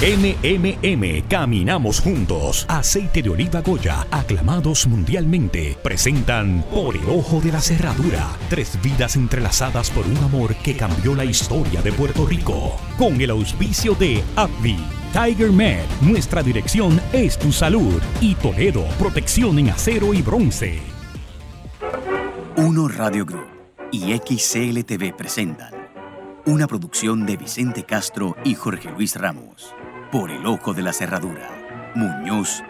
MMM, caminamos juntos. Aceite de oliva Goya, aclamados mundialmente, presentan Por el ojo de la cerradura. Tres vidas entrelazadas por un amor que cambió la historia de Puerto Rico. Con el auspicio de AbbVie. Tiger Med, nuestra dirección es tu salud. Y Toledo, protección en acero y bronce. Uno Radio Group y XCLTV presentan una producción de Vicente Castro y Jorge Luis Ramos. Por el ojo de la cerradura. Muñoz,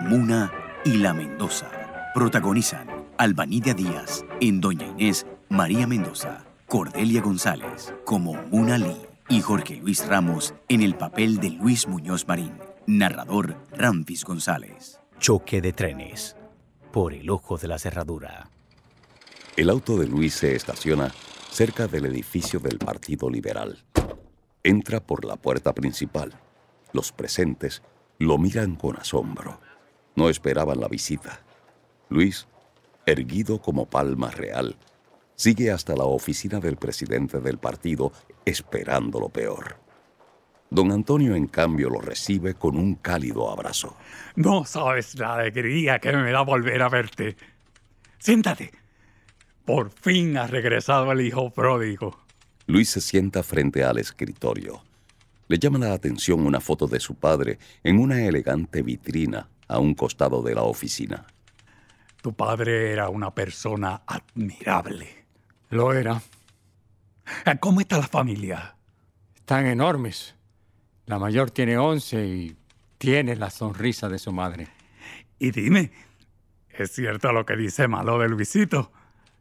Muna y La Mendoza. Protagonizan Albanidia Díaz en Doña Inés, María Mendoza, Cordelia González como Muna Lee y Jorge Luis Ramos en el papel de Luis Muñoz Marín. Narrador Ramfis González. Choque de trenes. Por el ojo de la cerradura. El auto de Luis se estaciona cerca del edificio del Partido Liberal. Entra por la puerta principal los presentes lo miran con asombro. No esperaban la visita. Luis, erguido como palma real, sigue hasta la oficina del presidente del partido esperando lo peor. Don Antonio, en cambio, lo recibe con un cálido abrazo. No sabes la alegría que me da volver a verte. Siéntate. Por fin ha regresado el hijo pródigo. Luis se sienta frente al escritorio. Le llama la atención una foto de su padre en una elegante vitrina a un costado de la oficina. Tu padre era una persona admirable. Lo era. ¿Cómo está la familia? Están enormes. La mayor tiene 11 y tiene la sonrisa de su madre. Y dime, ¿es cierto lo que dice Malo de Luisito?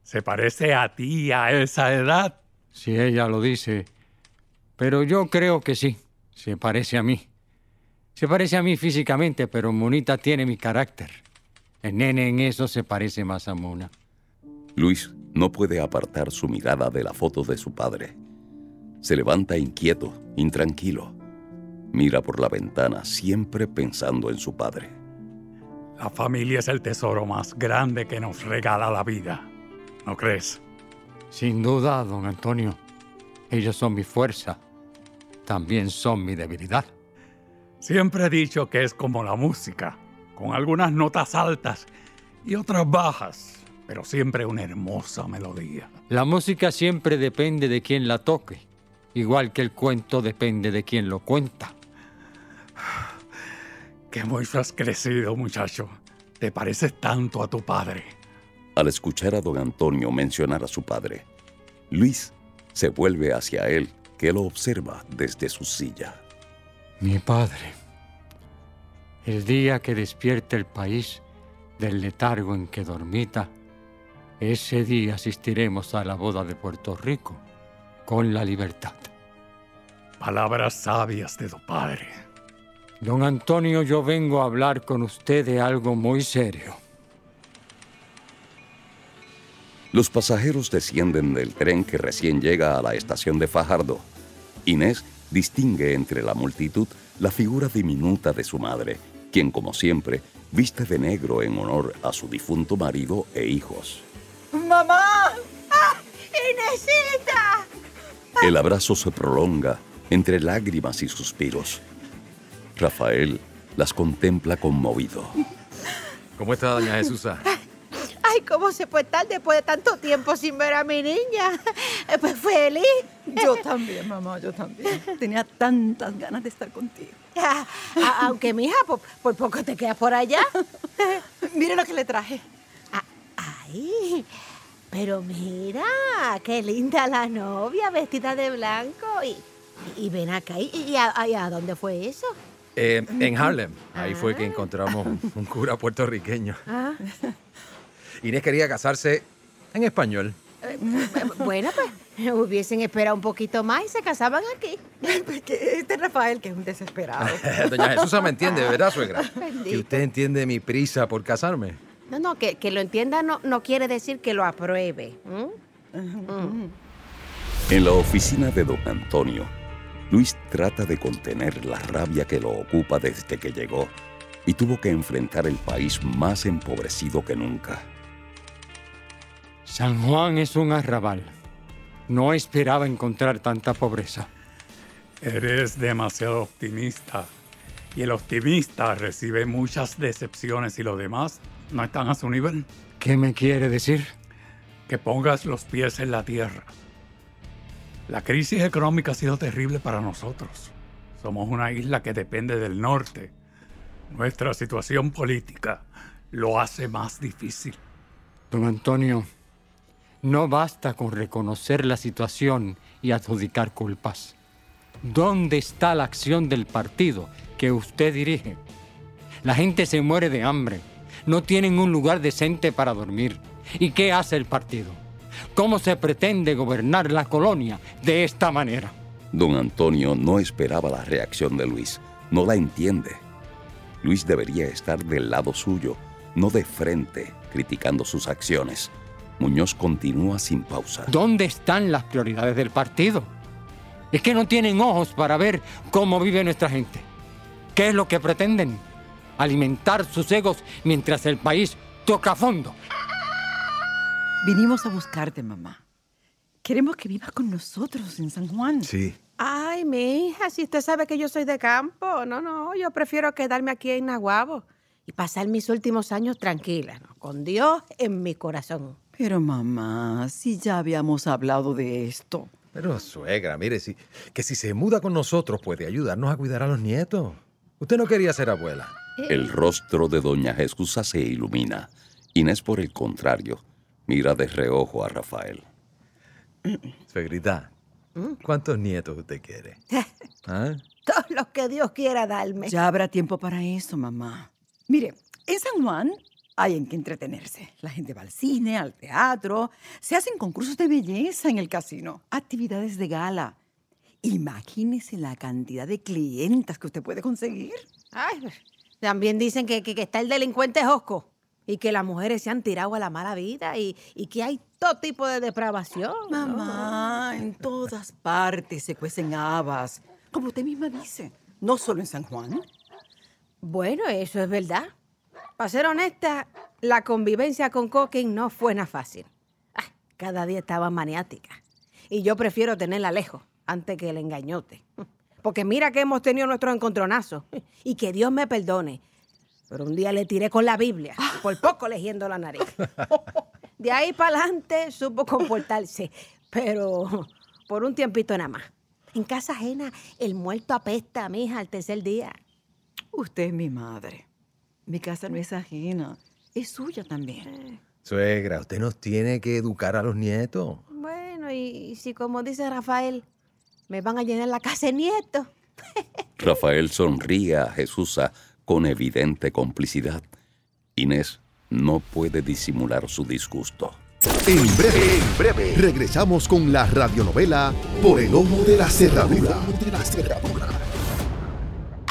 ¿Se parece a ti a esa edad? Si ella lo dice, pero yo creo que sí, se parece a mí. Se parece a mí físicamente, pero Munita tiene mi carácter. El nene en eso se parece más a Muna. Luis no puede apartar su mirada de la foto de su padre. Se levanta inquieto, intranquilo. Mira por la ventana, siempre pensando en su padre. La familia es el tesoro más grande que nos regala la vida. ¿No crees? Sin duda, don Antonio. Ellos son mi fuerza, también son mi debilidad. Siempre he dicho que es como la música, con algunas notas altas y otras bajas, pero siempre una hermosa melodía. La música siempre depende de quien la toque, igual que el cuento depende de quien lo cuenta. Qué mucho has crecido, muchacho. Te pareces tanto a tu padre. Al escuchar a don Antonio mencionar a su padre, Luis se vuelve hacia él que lo observa desde su silla. Mi padre, el día que despierte el país del letargo en que dormita, ese día asistiremos a la boda de Puerto Rico con la libertad. Palabras sabias de tu padre. Don Antonio, yo vengo a hablar con usted de algo muy serio. Los pasajeros descienden del tren que recién llega a la estación de Fajardo. Inés distingue entre la multitud la figura diminuta de su madre, quien como siempre viste de negro en honor a su difunto marido e hijos. ¡Mamá! ¡Ah! ¡Inesita! El abrazo se prolonga entre lágrimas y suspiros. Rafael las contempla conmovido. ¿Cómo está doña Jesusa? Ay, ¿cómo se puede estar después de tanto tiempo sin ver a mi niña? Pues feliz. Yo también, mamá, yo también. Tenía tantas ganas de estar contigo. Ah, ah, aunque, mija, por, por, poco te quedas por allá. Mire lo que le traje. Ah, ay, pero mira, qué linda la novia, vestida de blanco. Y, y ven acá, ¿y, a, a, dónde fue eso? Eh, en Harlem. Ahí fue que encontramos un cura puertorriqueño. Ah. Inés quería casarse en español. Eh, bueno, pues hubiesen esperado un poquito más y se casaban aquí. Este Rafael, que es un desesperado. Doña Jesús me entiende, ¿verdad, suegra? Que usted entiende mi prisa por casarme. No, no, que, que lo entienda no, no, quiere decir que lo apruebe. En la oficina de don Antonio, Luis trata de contener la rabia que lo ocupa desde que llegó y tuvo que enfrentar el país más empobrecido que nunca. San Juan es un arrabal. No esperaba encontrar tanta pobreza. Eres demasiado optimista. Y el optimista recibe muchas decepciones y los demás no están a su nivel. ¿Qué me quiere decir? Que pongas los pies en la tierra. La crisis económica ha sido terrible para nosotros. Somos una isla que depende del norte. Nuestra situación política lo hace más difícil. Don Antonio, no basta con reconocer la situación y adjudicar culpas. ¿Dónde está la acción del partido que usted dirige? La gente se muere de hambre. No tienen un lugar decente para dormir. ¿Y qué hace el partido? ¿Cómo se pretende gobernar la colonia de esta manera? Don Antonio no esperaba la reacción de Luis. No la entiende. Luis debería estar del lado suyo, no de frente, criticando sus acciones. Muñoz continúa sin pausa. ¿Dónde están las prioridades del partido? Es que no tienen ojos para ver cómo vive nuestra gente. ¿Qué es lo que pretenden? Alimentar sus egos mientras el país toca fondo. Vinimos a buscarte, mamá. Queremos que vivas con nosotros en San Juan. Sí. Ay, mi hija, si usted sabe que yo soy de campo. No, no, yo prefiero quedarme aquí en Nahuabo y pasar mis últimos años tranquila, ¿no? con Dios en mi corazón. Pero mamá, si ya habíamos hablado de esto. Pero suegra, mire, si, que si se muda con nosotros puede ayudarnos a cuidar a los nietos. Usted no quería ser abuela. El rostro de doña Jesús se ilumina. Inés, por el contrario, mira de reojo a Rafael. Suegrita, ¿cuántos nietos usted quiere? ¿Ah? Todos los que Dios quiera darme. Ya habrá tiempo para eso, mamá. Mire, en San Juan hay en que entretenerse. La gente va al cine, al teatro, se hacen concursos de belleza en el casino, actividades de gala. Imagínese la cantidad de clientas que usted puede conseguir. Ay, también dicen que, que- que está el delincuente Josco y que las mujeres se han tirado a la mala vida y, y que hay todo tipo de depravación. ¿no? Mamá, en todas partes se cuecen habas, como usted misma dice, no solo en San Juan. Bueno, eso es verdad. Para ser honesta, la convivencia con Coquín no fue nada fácil. Ah, cada día estaba maniática. Y yo prefiero tenerla lejos antes que el engañote. Porque mira que hemos tenido nuestros encontronazos. Y que Dios me perdone. Pero un día le tiré con la Biblia, por poco legiendo la nariz. De ahí para adelante supo comportarse, pero por un tiempito nada más. En casa ajena, el muerto apesta, mija, al tercer día. Usted es mi madre. Mi casa no es ajena, es suya también. Suegra, usted nos tiene que educar a los nietos. Bueno, y si como dice Rafael, me van a llenar la casa de nietos. Rafael sonríe a Jesús con evidente complicidad. Inés no puede disimular su disgusto. En breve, en breve, regresamos con la radionovela Por el ojo de la cerradura.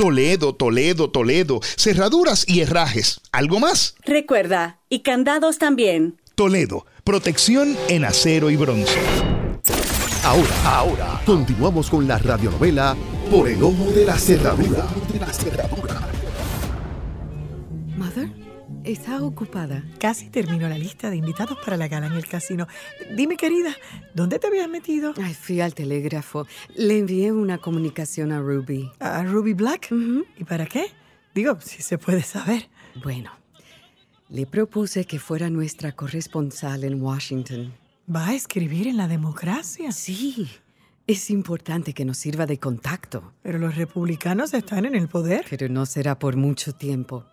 Toledo, Toledo, Toledo. Cerraduras y herrajes. ¿Algo más? Recuerda, y candados también. Toledo, protección en acero y bronce. Ahora, ahora, continuamos con la radionovela Por el ojo de la cerradura. Mother, está ocupada. Casi terminó la lista de invitados para la gala en el casino. Dime, querida, ¿dónde te habías metido? Ay, fui al telégrafo. Le envié una comunicación a Ruby. ¿A Ruby Black? ¿Y para qué? Digo, si se puede saber. Bueno, le propuse que fuera nuestra corresponsal en Washington. ¿Va a escribir en la democracia? Sí. Es importante que nos sirva de contacto. Pero los republicanos están en el poder. Pero no será por mucho tiempo.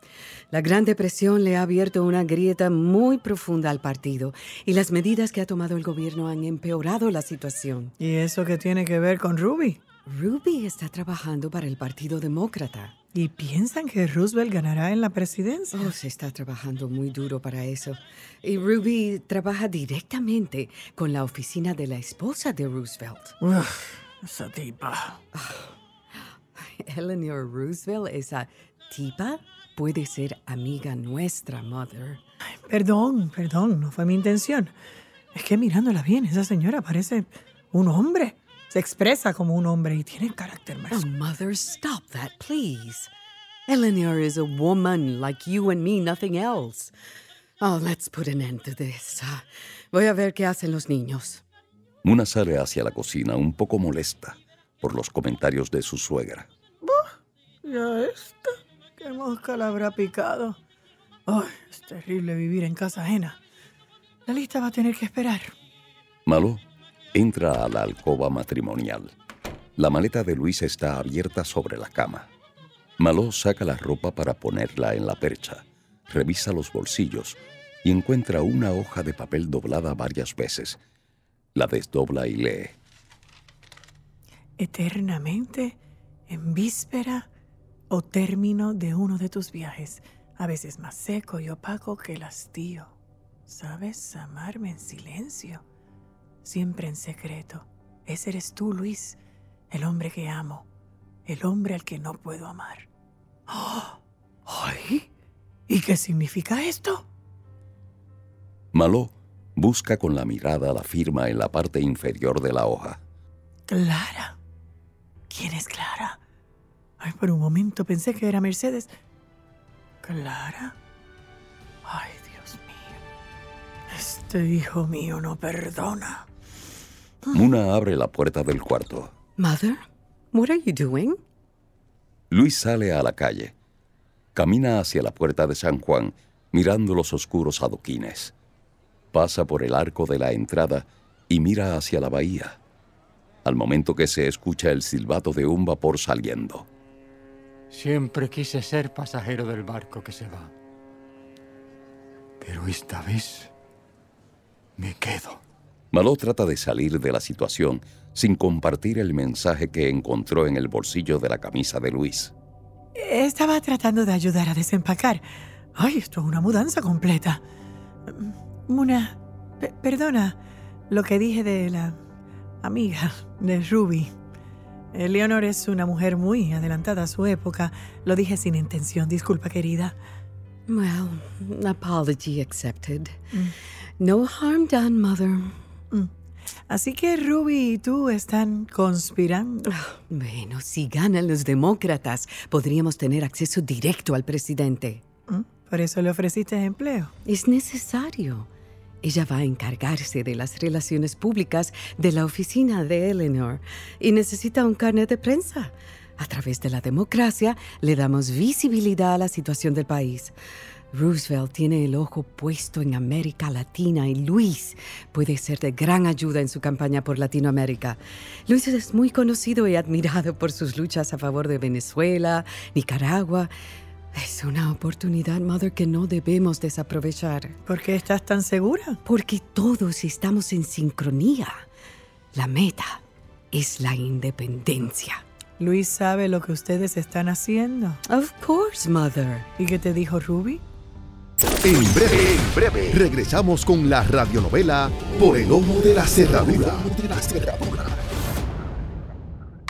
La Gran Depresión le ha abierto una grieta muy profunda al partido y las medidas que ha tomado el gobierno han empeorado la situación. ¿Y eso qué tiene que ver con Ruby? Ruby está trabajando para el Partido Demócrata. ¿Y piensan que Roosevelt ganará en la presidencia? Oh, se está trabajando muy duro para eso. Y Ruby trabaja directamente con la oficina de la esposa de Roosevelt. Uf, esa tipa. Eleanor Roosevelt, esa tipa, puede ser amiga nuestra, Mother. Perdón, perdón, no fue mi intención. Es que mirándola bien, esa señora parece un hombre. Se expresa como un hombre y tiene carácter más. Oh, Mother, stop that, please. Eleanor is a woman like you and me, nothing else. Oh, let's put an end to this. Ah, voy a ver qué hacen los niños. Muna sale hacia la cocina un poco molesta por los comentarios de su suegra. Ya esta. Qué mosca la habrá picado. Ay, es terrible vivir en casa ajena. La lista va a tener que esperar. Malo entra a la alcoba matrimonial. La maleta de Luis está abierta sobre la cama. Malo saca la ropa para ponerla en la percha, revisa los bolsillos y encuentra una hoja de papel doblada varias veces. La desdobla y lee. Eternamente, en víspera o término de uno de tus viajes, a veces más seco y opaco que el hastío. ¿Sabes amarme en silencio? Siempre en secreto. Ese eres tú, Luis, el hombre que amo, el hombre al que no puedo amar. ¡Oh! ¡Ay! ¿Y qué significa esto? Malo busca con la mirada la firma en la parte inferior de la hoja. Clara. ¿Quién es Clara? Ay, por un momento pensé que era Mercedes. Clara. Ay, Dios mío. Este hijo mío no perdona. Muna abre la puerta del cuarto. Mother, what are you doing? Luis sale a la calle. Camina hacia la puerta de San Juan, mirando los oscuros adoquines. Pasa por el arco de la entrada y mira hacia la bahía. Al momento que se escucha el silbato de un vapor saliendo. Siempre quise ser pasajero del barco que se va. Pero esta vez me quedo. Malo trata de salir de la situación sin compartir el mensaje que encontró en el bolsillo de la camisa de Luis. Estaba tratando de ayudar a desempacar. Ay, esto es una mudanza completa. Una... pe- perdona lo que dije de la amiga de Ruby. Leonor es una mujer muy adelantada a su época. Lo dije sin intención. Disculpa, querida. Well, apology accepted. No harm done, Mother. Mm. Así que Ruby y tú están conspirando. Bueno, si ganan los demócratas, podríamos tener acceso directo al presidente. Mm, Por eso le ofreciste empleo. Es necesario. Ella va a encargarse de las relaciones públicas de la oficina de Eleanor y necesita un carnet de prensa. A través de la democracia le damos visibilidad a la situación del país. Roosevelt tiene el ojo puesto en América Latina y Luis puede ser de gran ayuda en su campaña por Latinoamérica. Luis es muy conocido y admirado por sus luchas a favor de Venezuela, Nicaragua. Es una oportunidad, Mother, que no debemos desaprovechar. ¿Por qué estás tan segura? Porque todos estamos en sincronía. La meta es la independencia. Luis sabe lo que ustedes están haciendo. Of course, mother. ¿Y qué te dijo Ruby? En breve, en breve, regresamos con la radionovela Por el ojo de la cerradura.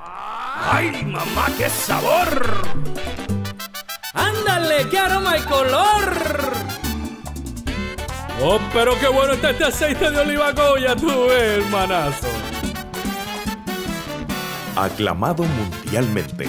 ¡Ay, mamá, qué sabor! ¡Ándale, qué aroma y color! Oh, pero qué bueno está este aceite de oliva Goya, tú ves, hermanazo. Aclamado mundialmente,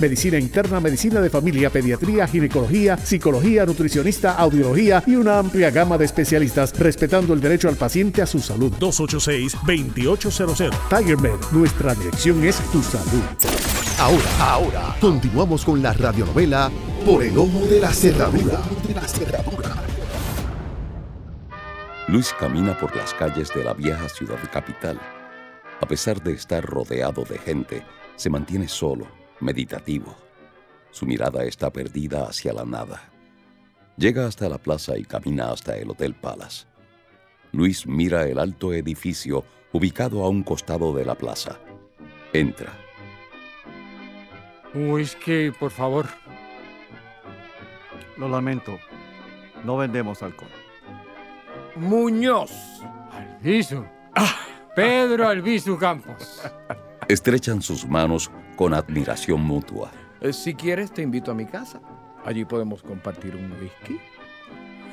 medicina interna, medicina de familia, pediatría, ginecología, psicología, nutricionista, audiología y una amplia gama de especialistas, respetando el derecho al paciente a su salud. 286-2800. TigerMed, nuestra dirección es tu salud. Ahora, ahora, continuamos con la radionovela Por el ojo de la cerradura. Luis camina por las calles de la vieja ciudad capital. A pesar de estar rodeado de gente, se mantiene solo, meditativo. Su mirada está perdida hacia la nada. Llega hasta la plaza y camina hasta el Hotel Palace. Luis mira el alto edificio ubicado a un costado de la plaza. Entra. Un whisky, por favor. Lo lamento. No vendemos alcohol. Muñoz. Alviso. Pedro Alviso Campos. Estrechan sus manos con admiración mutua. Eh, Si quieres, te invito a mi casa. Allí podemos compartir un whisky.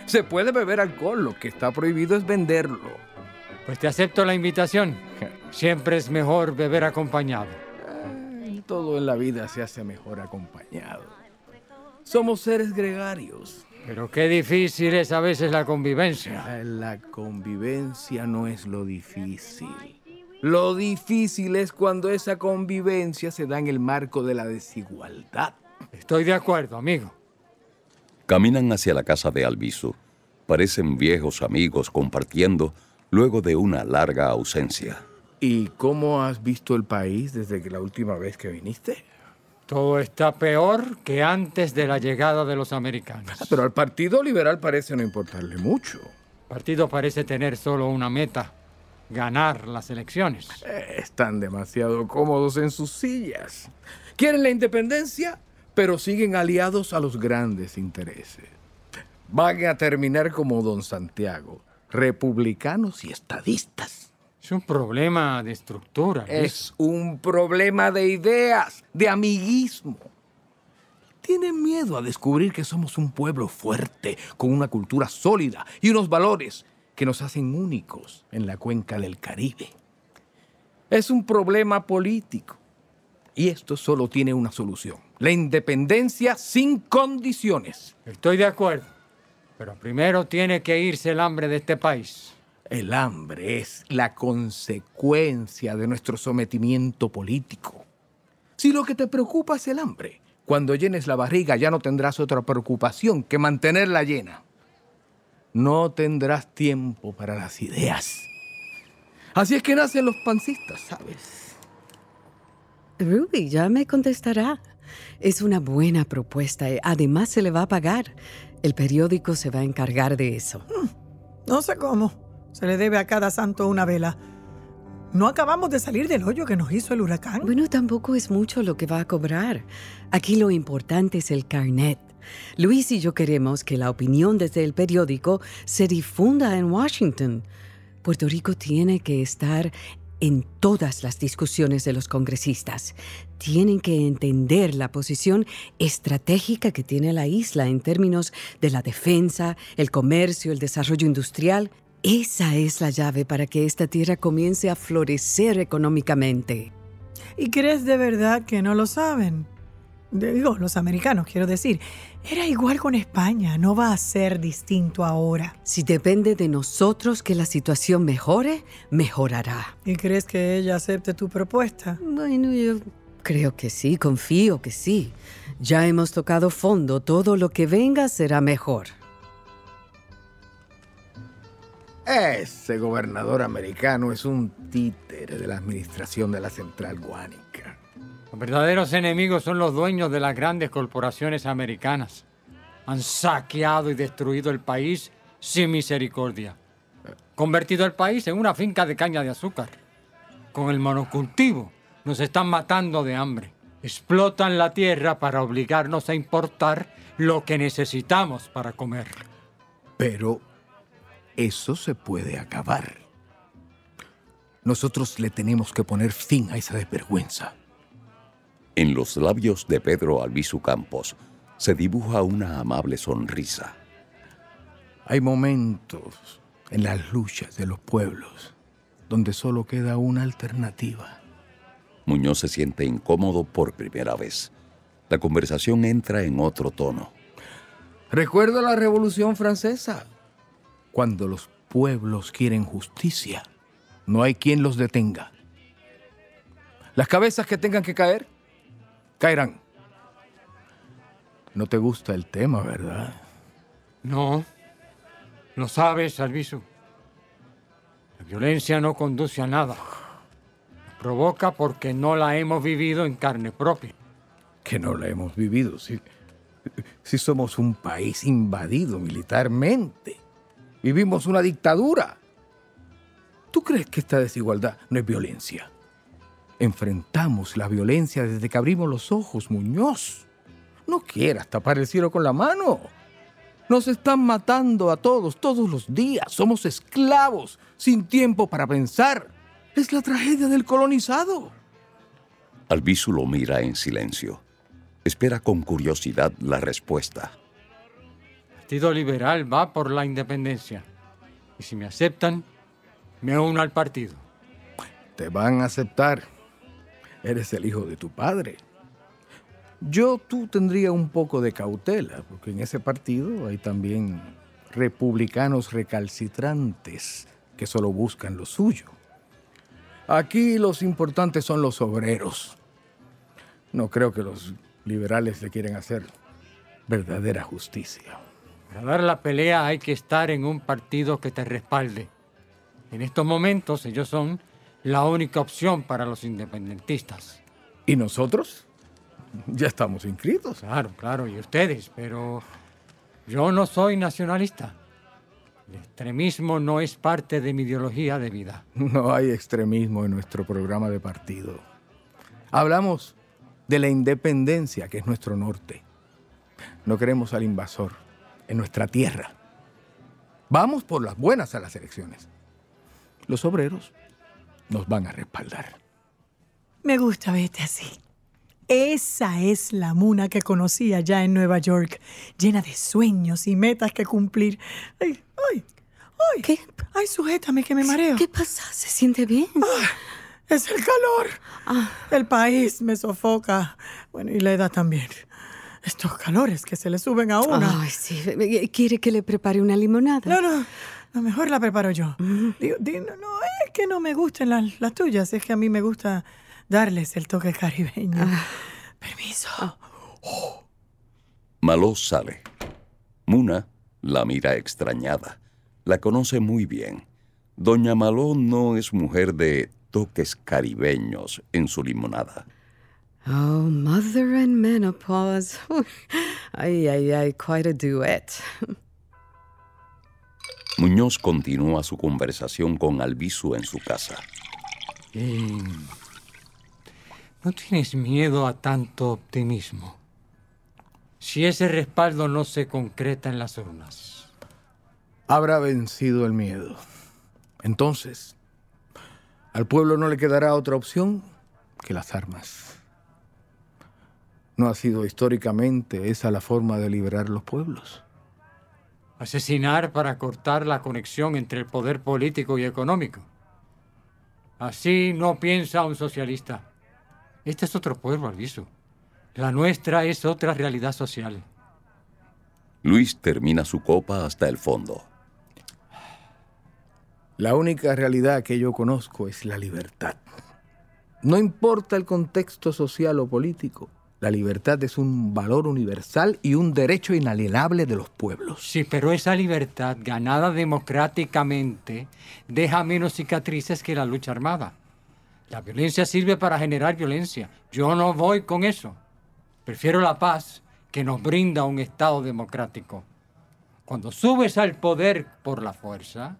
Se puede beber alcohol, lo que está prohibido es venderlo. Pues te acepto la invitación. Siempre es mejor beber acompañado. Eh, Todo en la vida se hace mejor acompañado. Somos seres gregarios. Pero qué difícil es a veces la convivencia. Eh, La convivencia no es lo difícil. Lo difícil es cuando esa convivencia se da en el marco de la desigualdad. Estoy de acuerdo, amigo. Caminan hacia la casa de Albizu. Parecen viejos amigos compartiendo luego de una larga ausencia. ¿Y cómo has visto el país desde que la última vez que viniste? Todo está peor que antes de la llegada de los americanos. Pero al Partido Liberal parece no importarle mucho. El partido parece tener solo una meta, ganar las elecciones. Eh, Están demasiado cómodos en sus sillas. Quieren la independencia, pero siguen aliados a los grandes intereses. Van a terminar como don Santiago, republicanos y estadistas. Es un problema de estructura. Es un problema de ideas, de amiguismo. Tienen miedo a descubrir que somos un pueblo fuerte, con una cultura sólida y unos valores que nos hacen únicos en la cuenca del Caribe. Es un problema político. Y esto solo tiene una solución. La independencia sin condiciones. Estoy de acuerdo. Pero primero tiene que irse el hambre de este país. El hambre es la consecuencia de nuestro sometimiento político. Si lo que te preocupa es el hambre, cuando llenes la barriga ya no tendrás otra preocupación que mantenerla llena. No tendrás tiempo para las ideas. Así es que nacen los pancistas, ¿sabes? Ruby ya me contestará. Es una buena propuesta. y Además, se le va a pagar. El periódico se va a encargar de eso. No sé cómo. Se le debe a cada santo una vela. No acabamos de salir del hoyo que nos hizo el huracán. Bueno, tampoco es mucho lo que va a cobrar. Aquí lo importante es el carnet. Luis y yo queremos que la opinión desde el periódico se difunda en Washington. Puerto Rico tiene que estar en todas las discusiones de los congresistas. Tienen que entender la posición estratégica que tiene la isla en términos de la defensa, el comercio, el desarrollo industrial. Esa es la llave para que esta tierra comience a florecer económicamente. ¿Y crees de verdad que no lo saben? Digo, los americanos, quiero decir. Era igual con España, no va a ser distinto ahora. Si depende de nosotros que la situación mejore, mejorará. ¿Y crees que ella acepte tu propuesta? Bueno, yo creo que sí, confío que sí. Ya hemos tocado fondo, todo lo que venga será mejor. Ese gobernador americano es un títere de la administración de la central guánica. Los verdaderos enemigos son los dueños de las grandes corporaciones americanas. Han saqueado y destruido el país sin misericordia. Convertido el país en una finca de caña de azúcar. Con el monocultivo nos están matando de hambre. Explotan la tierra para obligarnos a importar lo que necesitamos para comer. Pero eso se puede acabar. Nosotros le tenemos que poner fin a esa desvergüenza. En los labios de Pedro Albizu Campos se dibuja una amable sonrisa. Hay momentos en las luchas de los pueblos donde solo queda una alternativa. Muñoz se siente incómodo por primera vez. La conversación entra en otro tono. Recuerda la Revolución Francesa. Cuando los pueblos quieren justicia, no hay quien los detenga. Las cabezas que tengan que caer, caerán. No te gusta el tema, ¿verdad? No. Lo sabes, Alviso. La violencia no conduce a nada. Provoca porque no la hemos vivido en carne propia. Que no la hemos vivido, si, si somos un país invadido militarmente. Vivimos una dictadura. ¿Tú crees que esta desigualdad no es violencia? Enfrentamos la violencia desde que abrimos los ojos, Muñoz. No quieras tapar el cielo con la mano. Nos están matando a todos, todos los días. Somos esclavos, sin tiempo para pensar. Es la tragedia del colonizado. Albizu lo mira en silencio. Espera con curiosidad la respuesta. El Partido Liberal va por la independencia. Y si me aceptan, me uno al partido. Te van a aceptar. Eres el hijo de tu padre. Yo tú tendría un poco de cautela, porque en ese partido hay también republicanos recalcitrantes que solo buscan lo suyo. Aquí los importantes son los obreros. No creo que los liberales le quieren hacer verdadera justicia. Para dar la pelea hay que estar en un partido que te respalde. En estos momentos ellos son la única opción para los independentistas. ¿Y nosotros? Ya estamos inscritos. Claro, claro, y ustedes, pero yo no soy nacionalista. El extremismo no es parte de mi ideología de vida. No hay extremismo en nuestro programa de partido. Hablamos de la independencia, que es nuestro norte. No queremos al invasor en nuestra tierra. Vamos por las buenas a las elecciones. Los obreros nos van a respaldar. Me gusta verte así. Esa es la Muna que conocí allá en Nueva York, llena de sueños y metas que cumplir. Ay, ay, ay. ¿Qué? Ay, sujétame que me mareo. ¿Qué pasa? ¿Se siente bien? Ah, es el calor. Ah. El país me sofoca. Bueno, y la edad también. Estos calores que se le suben a una. Ay, sí. ¿Quiere que le prepare una limonada? No, no. A mejor la preparo yo. Digo, digo, no, es que no me gusten las, las tuyas, es que a mí me gusta darles el toque caribeño. Permiso. Maló sale. Muna la mira extrañada. La conoce muy bien. Doña Maló no es mujer de toques caribeños en su limonada. Oh, mother and menopause. Ay, ay, ay, quite a duet. Muñoz continúa su conversación con Albizu en su casa. Eh, ¿No tienes miedo a tanto optimismo? Si ese respaldo no se concreta en las urnas. Habrá vencido el miedo. Entonces, Al pueblo no le quedará otra opción que las armas. ¿No ha sido históricamente esa la forma de liberar los pueblos? Asesinar para cortar la conexión entre el poder político y económico. Así no piensa un socialista. Este es otro pueblo, Alviso. La nuestra es otra realidad social. Luis termina su copa hasta el fondo. La única realidad que yo conozco es la libertad. No importa el contexto social o político, la libertad es un valor universal y un derecho inalienable de los pueblos. Sí, pero esa libertad ganada democráticamente deja menos cicatrices que la lucha armada. La violencia sirve para generar violencia. Yo no voy con eso. Prefiero la paz que nos brinda un Estado democrático. Cuando subes al poder por la fuerza,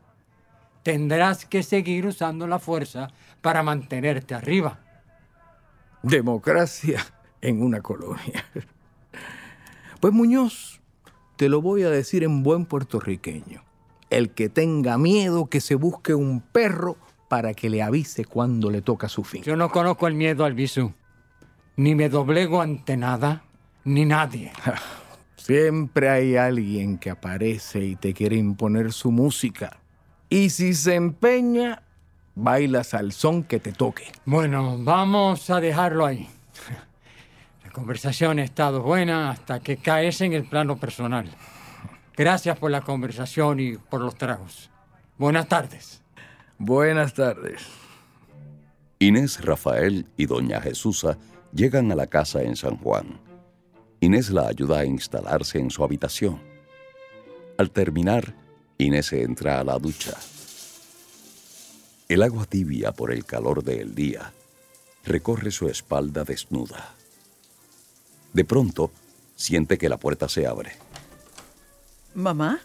tendrás que seguir usando la fuerza para mantenerte arriba. Democracia en una colonia. Pues Muñoz, te lo voy a decir en buen puertorriqueño. El que tenga miedo que se busque un perro para que le avise cuando le toca su fin. Yo no conozco el miedo al visu. Ni me doblego ante nada, ni nadie. Siempre hay alguien que aparece y te quiere imponer su música. Y si se empeña, bailas al son que te toque. Bueno, vamos a dejarlo ahí. La conversación ha estado buena hasta que caes en el plano personal. Gracias por la conversación y por los tragos. Buenas tardes. Buenas tardes. Inés Rafael y doña Jesusa llegan a la casa en San Juan. Inés la ayuda a instalarse en su habitación. Al terminar, Inés entra a la ducha. El agua tibia por el calor del día recorre su espalda desnuda. De pronto, siente que la puerta se abre. ¿Mamá?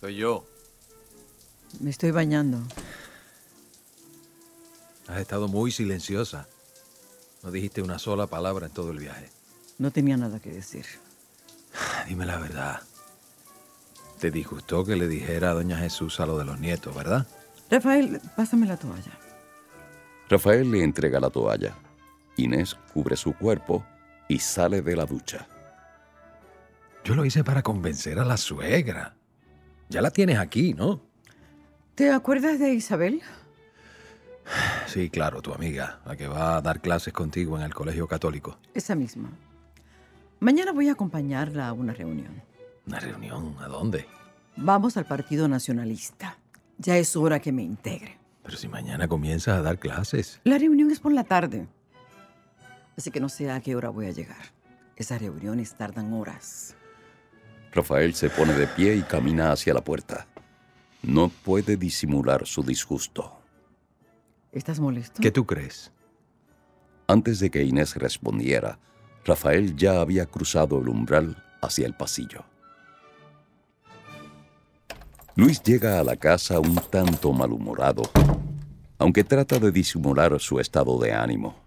Soy yo. Me estoy bañando. Has estado muy silenciosa. No dijiste una sola palabra en todo el viaje. No tenía nada que decir. Dime la verdad. Te disgustó que le dijera a doña Jesús a lo de los nietos, ¿verdad? Rafael, pásame la toalla. Rafael le entrega la toalla. Inés cubre su cuerpo y sale de la ducha. Yo lo hice para convencer a la suegra. Ya la tienes aquí, ¿no? ¿Te acuerdas de Isabel? Sí, claro, tu amiga, la que va a dar clases contigo en el colegio católico. Esa misma. Mañana voy a acompañarla a una reunión. ¿Una reunión? ¿A dónde? Vamos al Partido Nacionalista. Ya es hora que me integre. Pero si mañana comienzas a dar clases. La reunión es por la tarde. Así que no sé a qué hora voy a llegar. Esas reuniones tardan horas. Rafael se pone de pie y camina hacia la puerta. No puede disimular su disgusto. ¿Estás molesto? ¿Qué tú crees? Antes de que Inés respondiera, Rafael ya había cruzado el umbral hacia el pasillo. Luis llega a la casa un tanto malhumorado, aunque trata de disimular su estado de ánimo.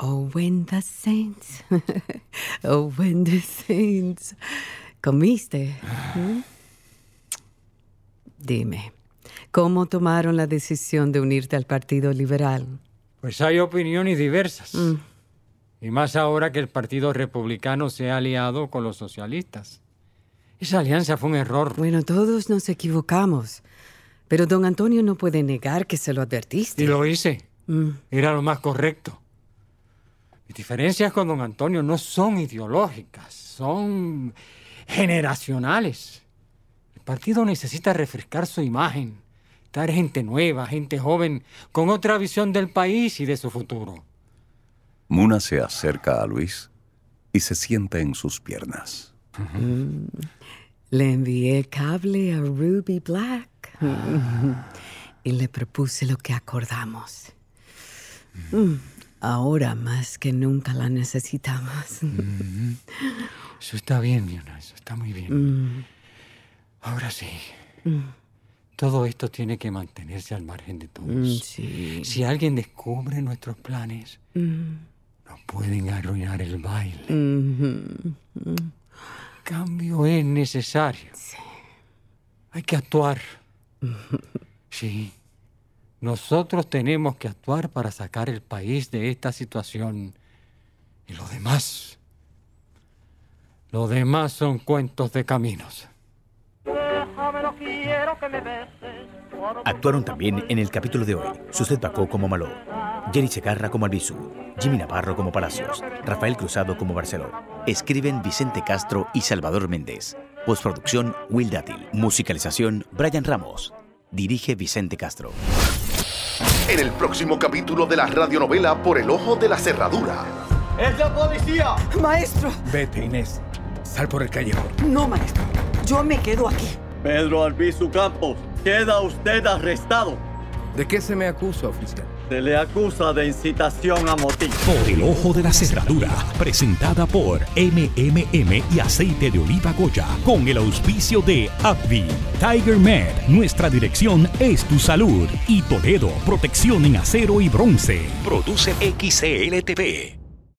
Oh, when the saints. oh, when the saints. ¿Comiste? ¿Mm? Dime, ¿cómo tomaron la decisión de unirte al Partido Liberal? Pues hay opiniones diversas. Y más ahora que el Partido Republicano se ha aliado con los socialistas. Esa alianza fue un error. Bueno, todos nos equivocamos. Pero don Antonio no puede negar que se lo advertiste. Y lo hice. Mm. Era lo más correcto. Mis diferencias con don Antonio no son ideológicas, son generacionales. El partido necesita refrescar su imagen, traer gente nueva, gente joven, con otra visión del país y de su futuro. Muna se acerca a Luis y se sienta en sus piernas. Mm. Le envié cable a Ruby Black y le propuse lo que acordamos. Mm. Ahora más que nunca la necesitamos. Eso está bien, Miona, eso está muy bien. Mm. Ahora sí. Mm. Todo esto tiene que mantenerse al margen de todos. Mm, sí. Si alguien descubre nuestros planes, nos pueden arruinar el baile. Cambio es necesario. Hay que actuar. Sí. Nosotros tenemos que actuar para sacar el país de esta situación. Y lo demás, lo demás son cuentos de caminos. Actuaron también en el capítulo de hoy Suset Bacó como Maló, Jenny Segarra como Albizu, Jimmy Navarro como Palacios, Rafael Cruzado como Barceló. Escriben Vicente Castro y Salvador Méndez. Postproducción Will Dátil. Musicalización Brian Ramos. Dirige Vicente Castro. En el próximo capítulo de la radionovela Por el Ojo de la Cerradura. ¡Es la policía! ¡Maestro! Vete, Inés. Sal por el callejón. No, maestro. Yo me quedo aquí. Pedro Albizu Campos, queda usted arrestado. ¿De qué se me acusa, oficial? Se le acusa de incitación a motín. Por el ojo de la cerradura, presentada por MMM y aceite de oliva Goya, con el auspicio de Abby, Tiger Med, nuestra dirección es tu salud, y Toledo, protección en acero y bronce. Produce XCLTV.